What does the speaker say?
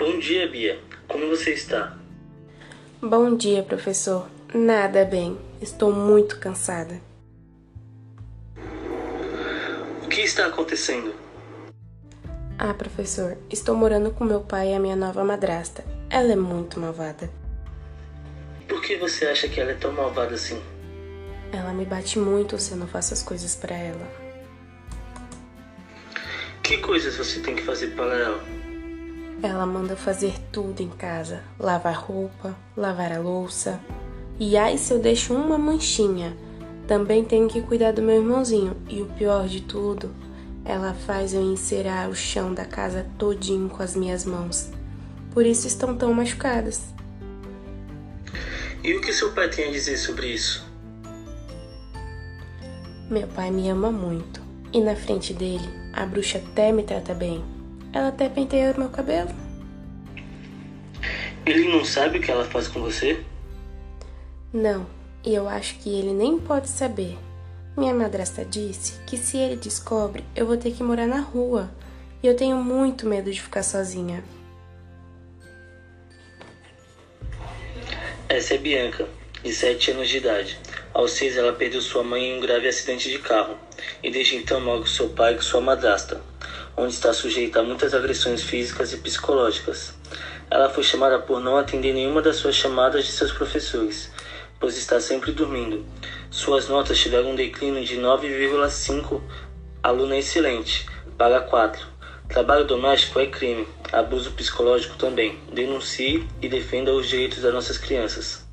Bom dia, Bia. Como você está? Bom dia, professor. Nada bem. Estou muito cansada. O que está acontecendo? Ah, professor, estou morando com meu pai e a minha nova madrasta. Ela é muito malvada. Por que você acha que ela é tão malvada assim? Ela me bate muito se eu não faço as coisas para ela. Que coisas você tem que fazer para ela? Ela manda fazer tudo em casa: lavar roupa, lavar a louça. E ai se eu deixo uma manchinha. Também tenho que cuidar do meu irmãozinho. E o pior de tudo, ela faz eu encerar o chão da casa todinho com as minhas mãos. Por isso estão tão machucadas. E o que seu pai tem a dizer sobre isso? Meu pai me ama muito. E na frente dele, a bruxa até me trata bem. Ela até penteia o meu cabelo. Ele não sabe o que ela faz com você? Não, e eu acho que ele nem pode saber. Minha madrasta disse que se ele descobre, eu vou ter que morar na rua. E eu tenho muito medo de ficar sozinha. Essa é Bianca, de 7 anos de idade. Aos 6 ela perdeu sua mãe em um grave acidente de carro e desde então mora com seu pai e com sua madrasta, onde está sujeita a muitas agressões físicas e psicológicas. Ela foi chamada por não atender nenhuma das suas chamadas de seus professores, pois está sempre dormindo. Suas notas tiveram um declínio de 9,5, aluna excelente, para 4. Trabalho doméstico é crime, abuso psicológico também. Denuncie e defenda os direitos das nossas crianças.